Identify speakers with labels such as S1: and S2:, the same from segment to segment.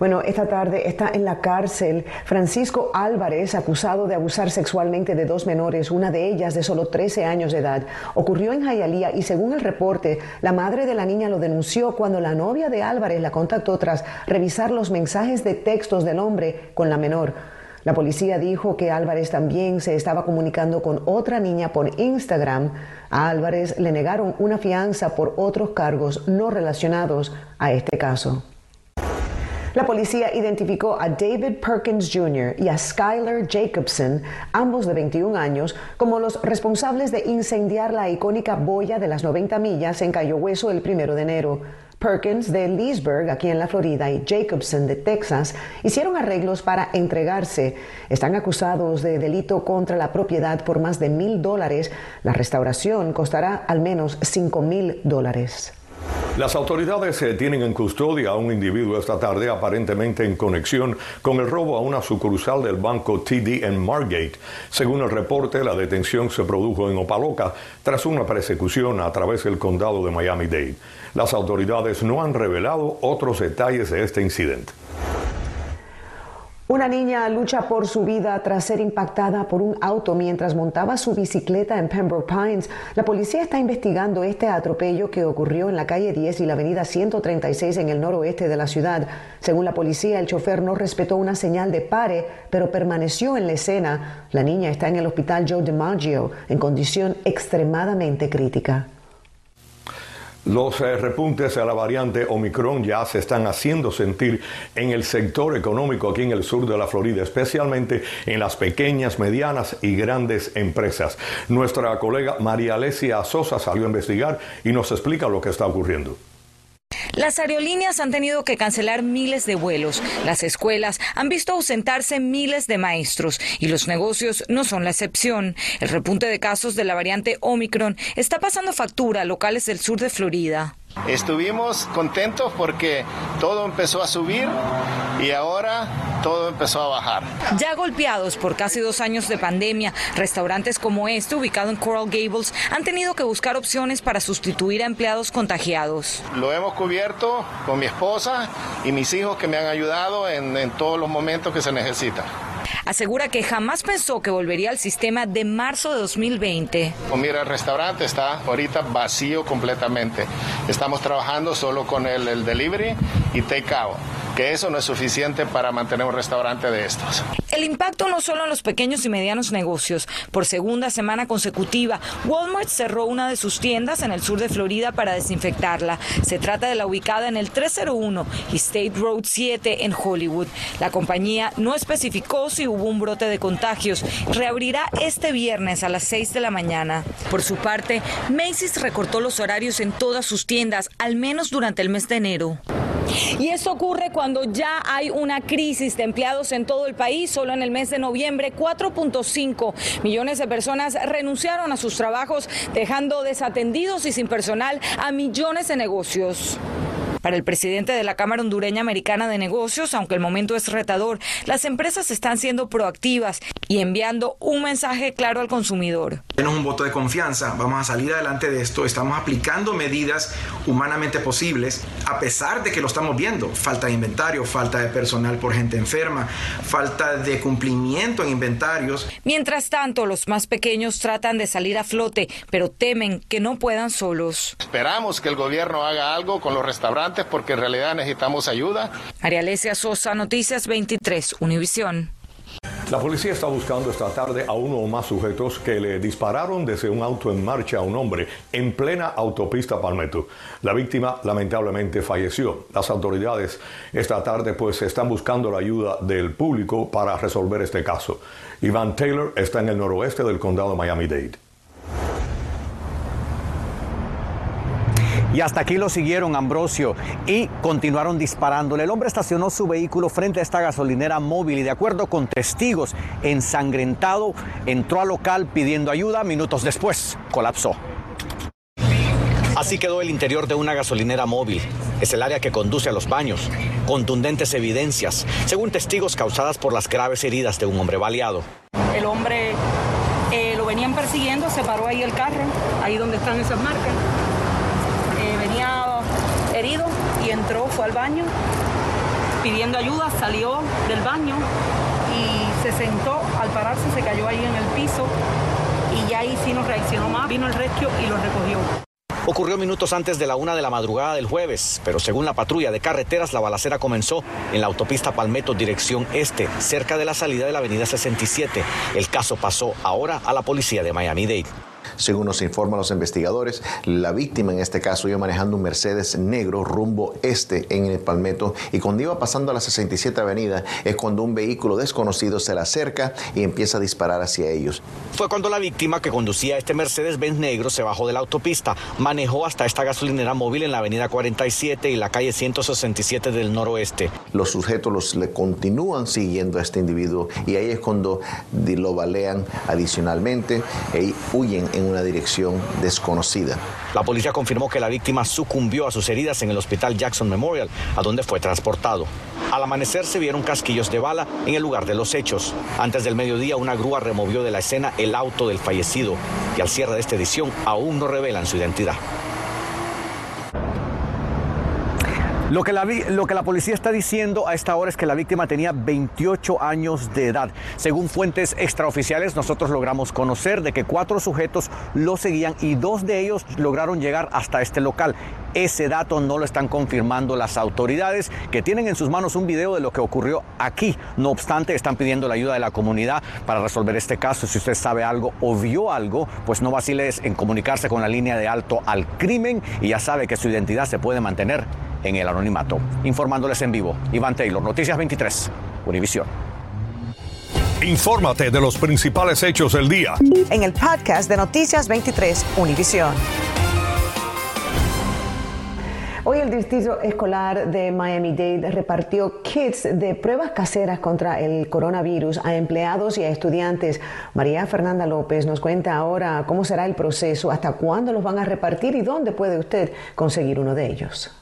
S1: Bueno, esta tarde está en la cárcel Francisco Álvarez, acusado de abusar sexualmente de dos menores, una de ellas de solo 13 años de edad. Ocurrió en Jayalía y según el reporte, la madre de la niña lo denunció cuando la novia de Álvarez la contactó tras revisar los mensajes de textos del hombre con la menor. La policía dijo que Álvarez también se estaba comunicando con otra niña por Instagram. A Álvarez le negaron una fianza por otros cargos no relacionados a este caso. La policía identificó a David Perkins Jr. y a Skyler Jacobson, ambos de 21 años, como los responsables de incendiar la icónica boya de las 90 millas en Cayo Hueso el primero de enero. Perkins de Leesburg, aquí en la Florida, y Jacobson de Texas hicieron arreglos para entregarse. Están acusados de delito contra la propiedad por más de mil dólares. La restauración costará al menos cinco mil dólares.
S2: Las autoridades eh, tienen en custodia a un individuo esta tarde aparentemente en conexión con el robo a una sucursal del banco TD en Margate. Según el reporte, la detención se produjo en Opaloca tras una persecución a través del condado de Miami-Dade. Las autoridades no han revelado otros detalles de este incidente.
S1: Una niña lucha por su vida tras ser impactada por un auto mientras montaba su bicicleta en Pembroke Pines. La policía está investigando este atropello que ocurrió en la calle 10 y la avenida 136 en el noroeste de la ciudad. Según la policía, el chofer no respetó una señal de pare, pero permaneció en la escena. La niña está en el hospital Joe DiMaggio en condición extremadamente crítica.
S2: Los eh, repuntes a la variante Omicron ya se están haciendo sentir en el sector económico aquí en el sur de la Florida, especialmente en las pequeñas, medianas y grandes empresas. Nuestra colega María Alesia Sosa salió a investigar y nos explica lo que está ocurriendo.
S3: Las aerolíneas han tenido que cancelar miles de vuelos, las escuelas han visto ausentarse miles de maestros y los negocios no son la excepción. El repunte de casos de la variante Omicron está pasando factura a locales del sur de Florida.
S4: Estuvimos contentos porque todo empezó a subir y ahora todo empezó a bajar.
S3: Ya golpeados por casi dos años de pandemia, restaurantes como este, ubicado en Coral Gables, han tenido que buscar opciones para sustituir a empleados contagiados.
S4: Lo hemos cubierto con mi esposa y mis hijos que me han ayudado en, en todos los momentos que se necesitan
S3: asegura que jamás pensó que volvería al sistema de marzo de 2020.
S4: Pues mira, el restaurante está ahorita vacío completamente. Estamos trabajando solo con el, el delivery y take out que eso no es suficiente para mantener un restaurante de estos.
S3: El impacto no solo en los pequeños y medianos negocios. Por segunda semana consecutiva, Walmart cerró una de sus tiendas en el sur de Florida para desinfectarla. Se trata de la ubicada en el 301 y State Road 7 en Hollywood. La compañía no especificó si hubo un brote de contagios. Reabrirá este viernes a las 6 de la mañana. Por su parte, Macy's recortó los horarios en todas sus tiendas, al menos durante el mes de enero. Y esto ocurre cuando ya hay una crisis de empleados en todo el país. Solo en el mes de noviembre, 4.5 millones de personas renunciaron a sus trabajos, dejando desatendidos y sin personal a millones de negocios. Para el presidente de la Cámara Hondureña Americana de Negocios, aunque el momento es retador, las empresas están siendo proactivas y enviando un mensaje claro al consumidor.
S5: Tenemos un voto de confianza, vamos a salir adelante de esto, estamos aplicando medidas humanamente posibles, a pesar de que lo estamos viendo, falta de inventario, falta de personal por gente enferma, falta de cumplimiento en inventarios.
S3: Mientras tanto, los más pequeños tratan de salir a flote, pero temen que no puedan solos.
S4: Esperamos que el gobierno haga algo con los restaurantes porque en realidad necesitamos ayuda.
S3: María Alesia Sosa, Noticias 23, Univisión.
S2: La policía está buscando esta tarde a uno o más sujetos que le dispararon desde un auto en marcha a un hombre en plena autopista Palmetto. La víctima lamentablemente falleció. Las autoridades esta tarde pues están buscando la ayuda del público para resolver este caso. Ivan Taylor está en el noroeste del condado de Miami-Dade.
S6: Y hasta aquí lo siguieron Ambrosio y continuaron disparándole. El hombre estacionó su vehículo frente a esta gasolinera móvil y de acuerdo con testigos, ensangrentado, entró al local pidiendo ayuda. Minutos después, colapsó. Así quedó el interior de una gasolinera móvil. Es el área que conduce a los baños. Contundentes evidencias, según testigos causadas por las graves heridas de un hombre baleado.
S7: El hombre eh, lo venían persiguiendo, se paró ahí el carro, ahí donde están esas marcas. Y entró, fue al baño pidiendo ayuda, salió del baño y se sentó, al pararse se cayó ahí en el piso y ya ahí sí no reaccionó más, vino el rescue y lo recogió.
S6: Ocurrió minutos antes de la una de la madrugada del jueves, pero según la patrulla de carreteras, la balacera comenzó en la autopista Palmetto, dirección este, cerca de la salida de la avenida 67. El caso pasó ahora a la policía de Miami-Dade.
S8: Según nos informan los investigadores, la víctima en este caso iba manejando un Mercedes negro rumbo este en el Palmetto y cuando iba pasando a la 67 Avenida es cuando un vehículo desconocido se le acerca y empieza a disparar hacia ellos.
S6: Fue cuando la víctima que conducía este Mercedes Benz negro se bajó de la autopista, manejó hasta esta gasolinera móvil en la avenida 47 y la calle 167 del noroeste.
S8: Los sujetos los, le continúan siguiendo a este individuo y ahí es cuando lo balean adicionalmente y huyen en una dirección desconocida.
S6: La policía confirmó que la víctima sucumbió a sus heridas en el hospital Jackson Memorial, a donde fue transportado. Al amanecer se vieron casquillos de bala en el lugar de los hechos. Antes del mediodía, una grúa removió de la escena el auto del fallecido y al cierre de esta edición aún no revelan su identidad. Lo que, la, lo que, la, policía está diciendo a esta hora es que la víctima tenía 28 años de edad. Según fuentes extraoficiales, nosotros logramos conocer de que cuatro sujetos lo seguían y dos de ellos lograron llegar hasta este local. Ese dato no lo están confirmando las autoridades que tienen en sus manos un video de lo que ocurrió aquí. No obstante, están pidiendo la ayuda de la comunidad para resolver este caso. Si usted sabe algo o vio algo, pues no vaciles en comunicarse con la línea de alto al crimen y ya sabe que su identidad se puede mantener en el anonimato. Informándoles en vivo, Iván Taylor, Noticias 23, Univisión.
S2: Infórmate de los principales hechos del día.
S1: En el podcast de Noticias 23, Univisión. Hoy el Distrito Escolar de Miami-Dade repartió kits de pruebas caseras contra el coronavirus a empleados y a estudiantes. María Fernanda López nos cuenta ahora cómo será el proceso, hasta cuándo los van a repartir y dónde puede usted conseguir uno de ellos.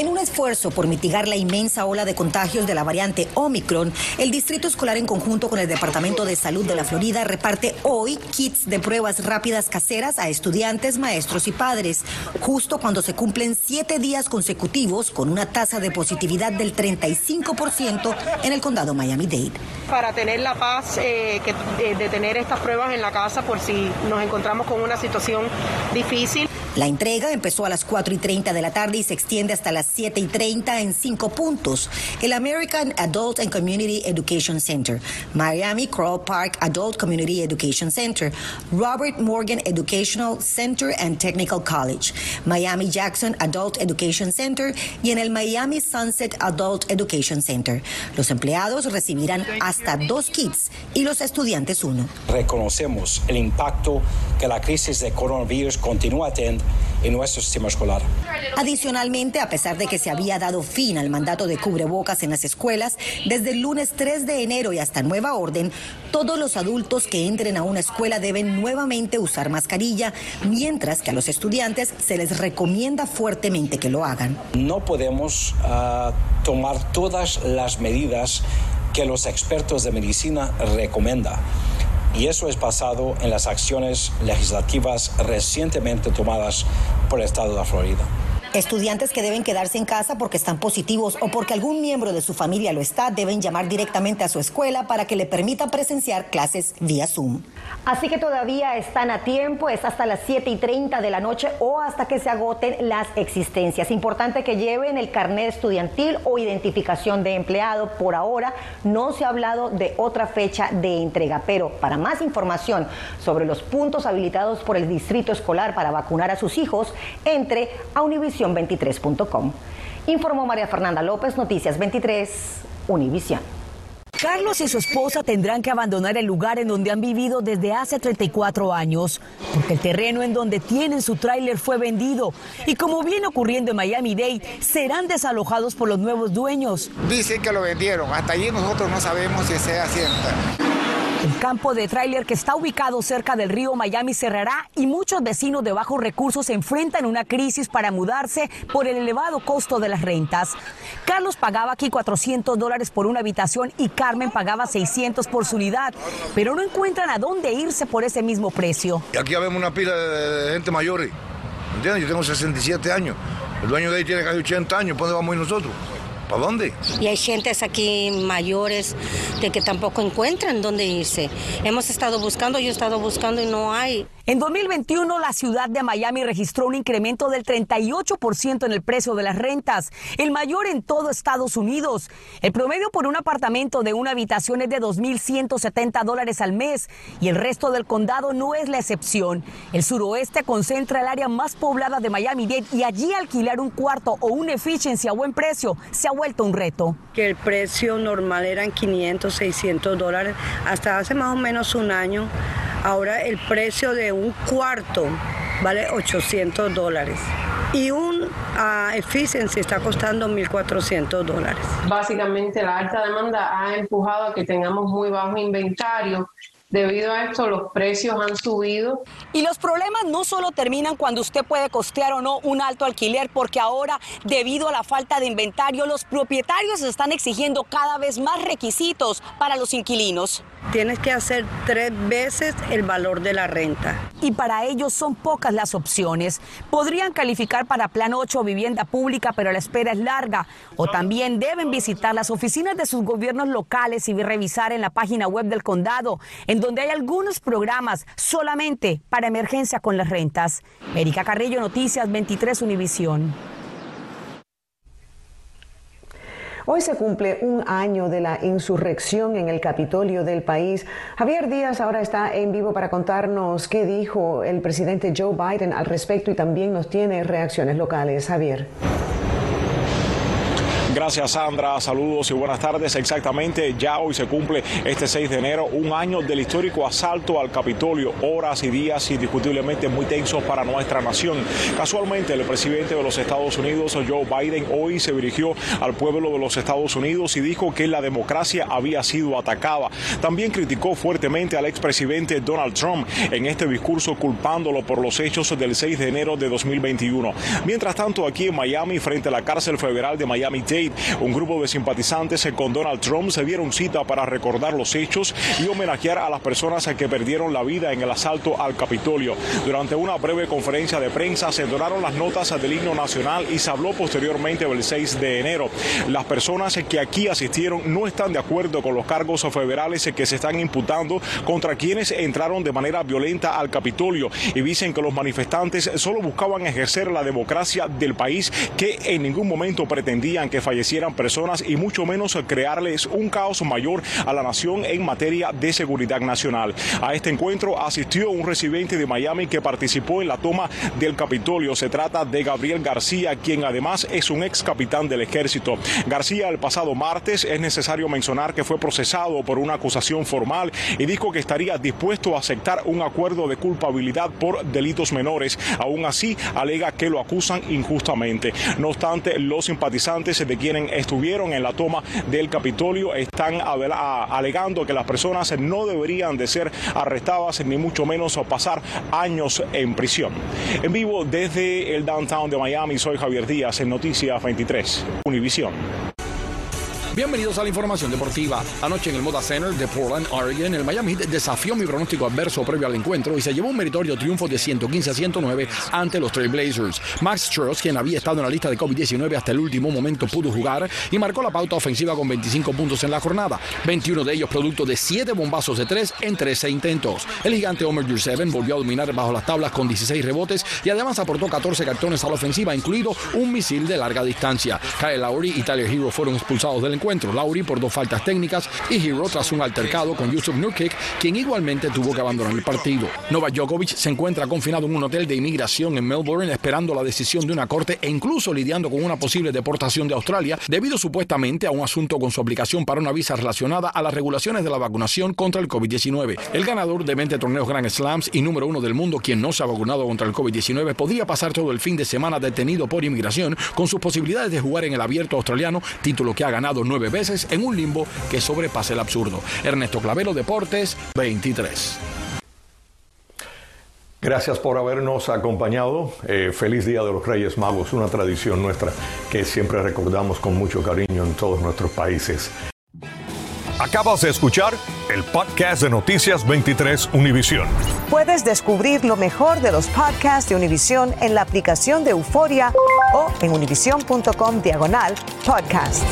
S9: En un esfuerzo por mitigar la inmensa ola de contagios de la variante Omicron, el Distrito Escolar en conjunto con el Departamento de Salud de la Florida reparte hoy kits de pruebas rápidas caseras a estudiantes, maestros y padres, justo cuando se cumplen siete días consecutivos con una tasa de positividad del 35% en el condado Miami-Dade.
S7: Para tener la paz eh, eh, de tener estas pruebas en la casa por si nos encontramos con una situación difícil.
S9: La entrega empezó a las 4 y 30 de la tarde y se extiende hasta las 7 y 30 en cinco puntos. El American Adult and Community Education Center, Miami Coral Park Adult Community Education Center, Robert Morgan Educational Center and Technical College, Miami Jackson Adult Education Center y en el Miami Sunset Adult Education Center. Los empleados recibirán hasta dos kits y los estudiantes uno.
S10: Reconocemos el impacto que la crisis de coronavirus continúa teniendo en nuestro sistema escolar.
S9: Adicionalmente, a pesar de que se había dado fin al mandato de cubrebocas en las escuelas, desde el lunes 3 de enero y hasta nueva orden, todos los adultos que entren a una escuela deben nuevamente usar mascarilla, mientras que a los estudiantes se les recomienda fuertemente que lo hagan.
S10: No podemos uh, tomar todas las medidas que los expertos de medicina recomiendan y eso es basado en las acciones legislativas recientemente tomadas por el Estado de la Florida.
S9: Estudiantes que deben quedarse en casa porque están positivos o porque algún miembro de su familia lo está, deben llamar directamente a su escuela para que le permitan presenciar clases vía Zoom. Así que todavía están a tiempo, es hasta las 7 y 30 de la noche o hasta que se agoten las existencias. Importante que lleven el carnet estudiantil o identificación de empleado. Por ahora no se ha hablado de otra fecha de entrega, pero para más información sobre los puntos habilitados por el distrito escolar para vacunar a sus hijos, entre a Univision 23com Informó María Fernanda López, Noticias 23, Univisión.
S3: Carlos y su esposa tendrán que abandonar el lugar en donde han vivido desde hace 34 años, porque el terreno en donde tienen su tráiler fue vendido y como viene ocurriendo en Miami-Dade, serán desalojados por los nuevos dueños.
S11: Dicen que lo vendieron, hasta allí nosotros no sabemos si sea cierto. El campo de tráiler que está ubicado cerca del río Miami cerrará y muchos vecinos de bajos recursos se enfrentan a una crisis para mudarse por el elevado costo de las rentas. Carlos pagaba aquí 400 dólares por una habitación y Carmen pagaba 600 por su unidad, pero no encuentran a dónde irse por ese mismo precio.
S12: Aquí vemos una pila de gente mayores, ¿entiendes? Yo tengo 67 años, el dueño de ahí tiene casi 80 años, ¿por dónde vamos a ir nosotros? ¿Para dónde?
S13: Y hay gentes aquí mayores de que tampoco encuentran dónde irse. Hemos estado buscando, yo he estado buscando y no hay.
S11: En 2021, la ciudad de Miami registró un incremento del 38% en el precio de las rentas, el mayor en todo Estados Unidos. El promedio por un apartamento de una habitación es de 2.170 dólares al mes y el resto del condado no es la excepción. El suroeste concentra el área más poblada de Miami-Dade y allí alquilar un cuarto o un efficiency a buen precio se ha vuelto un reto.
S14: Que el precio normal eran 500, 600 dólares hasta hace más o menos un año. Ahora el precio de un cuarto vale 800 dólares y un uh, efficiency está costando 1.400 dólares.
S15: Básicamente la alta demanda ha empujado a que tengamos muy bajo inventario Debido a esto, los precios han subido.
S11: Y los problemas no solo terminan cuando usted puede costear o no un alto alquiler, porque ahora, debido a la falta de inventario, los propietarios están exigiendo cada vez más requisitos para los inquilinos.
S14: Tienes que hacer tres veces el valor de la renta.
S11: Y para ellos son pocas las opciones. Podrían calificar para Plan 8 vivienda pública, pero la espera es larga. O también deben visitar las oficinas de sus gobiernos locales y revisar en la página web del condado, en donde hay algunos programas solamente para emergencia con las rentas. Erika Carrillo, Noticias 23 Univisión.
S1: Hoy se cumple un año de la insurrección en el Capitolio del país. Javier Díaz ahora está en vivo para contarnos qué dijo el presidente Joe Biden al respecto y también nos tiene reacciones locales. Javier.
S16: Gracias Sandra, saludos y buenas tardes. Exactamente, ya hoy se cumple este 6 de enero un año del histórico asalto al Capitolio, horas y días indiscutiblemente muy tensos para nuestra nación. Casualmente el presidente de los Estados Unidos, Joe Biden, hoy se dirigió al pueblo de los Estados Unidos y dijo que la democracia había sido atacada. También criticó fuertemente al expresidente Donald Trump en este discurso culpándolo por los hechos del 6 de enero de 2021. Mientras tanto, aquí en Miami, frente a la cárcel federal de Miami-Dade, un grupo de simpatizantes con Donald Trump se dieron cita para recordar los hechos y homenajear a las personas que perdieron la vida en el asalto al Capitolio. Durante una breve conferencia de prensa se donaron las notas del himno nacional y se habló posteriormente del 6 de enero. Las personas que aquí asistieron no están de acuerdo con los cargos federales que se están imputando contra quienes entraron de manera violenta al Capitolio y dicen que los manifestantes solo buscaban ejercer la democracia del país que en ningún momento pretendían que fallecieran personas y mucho menos crearles un caos mayor a la nación en materia de seguridad nacional. A este encuentro asistió un residente de Miami que participó en la toma del Capitolio. Se trata de Gabriel García, quien además es un ex capitán del ejército. García el pasado martes es necesario mencionar que fue procesado por una acusación formal y dijo que estaría dispuesto a aceptar un acuerdo de culpabilidad por delitos menores. Aún así, alega que lo acusan injustamente. No obstante, los simpatizantes de quienes estuvieron en la toma del Capitolio están alegando que las personas no deberían de ser arrestadas ni mucho menos pasar años en prisión. En vivo desde el downtown de Miami, soy Javier Díaz en Noticias 23, Univisión.
S17: Bienvenidos a la información deportiva. Anoche en el Moda Center de Portland, Oregon, el Miami desafió mi pronóstico adverso previo al encuentro y se llevó un meritorio triunfo de 115 a 109 ante los Trailblazers. Max Strauss, quien había estado en la lista de COVID-19 hasta el último momento, pudo jugar y marcó la pauta ofensiva con 25 puntos en la jornada, 21 de ellos producto de 7 bombazos de 3 en 13 intentos. El gigante Homer Jurseven volvió a dominar bajo las tablas con 16 rebotes y además aportó 14 cartones a la ofensiva, incluido un misil de larga distancia. Kyle Lowry y Tyler Hero fueron expulsados del encuentro. Lauri por dos faltas técnicas y Hero tras un altercado con Yusuf Nurkic, quien igualmente tuvo que abandonar el partido. Novak Djokovic se encuentra confinado en un hotel de inmigración en Melbourne esperando la decisión de una corte e incluso lidiando con una posible deportación de Australia debido supuestamente a un asunto con su aplicación para una visa relacionada a las regulaciones de la vacunación contra el COVID-19. El ganador de 20 torneos Grand Slams y número uno del mundo, quien no se ha vacunado contra el COVID-19, podría pasar todo el fin de semana detenido por inmigración con sus posibilidades de jugar en el abierto australiano, título que ha ganado nueve veces en un limbo que sobrepasa el absurdo. Ernesto Clavero, Deportes 23.
S2: Gracias por habernos acompañado. Eh, feliz Día de los Reyes Magos, una tradición nuestra que siempre recordamos con mucho cariño en todos nuestros países.
S18: Acabas de escuchar el podcast de Noticias 23 Univisión.
S1: Puedes descubrir lo mejor de los podcasts de Univisión en la aplicación de Euforia o en univision.com diagonal podcasts.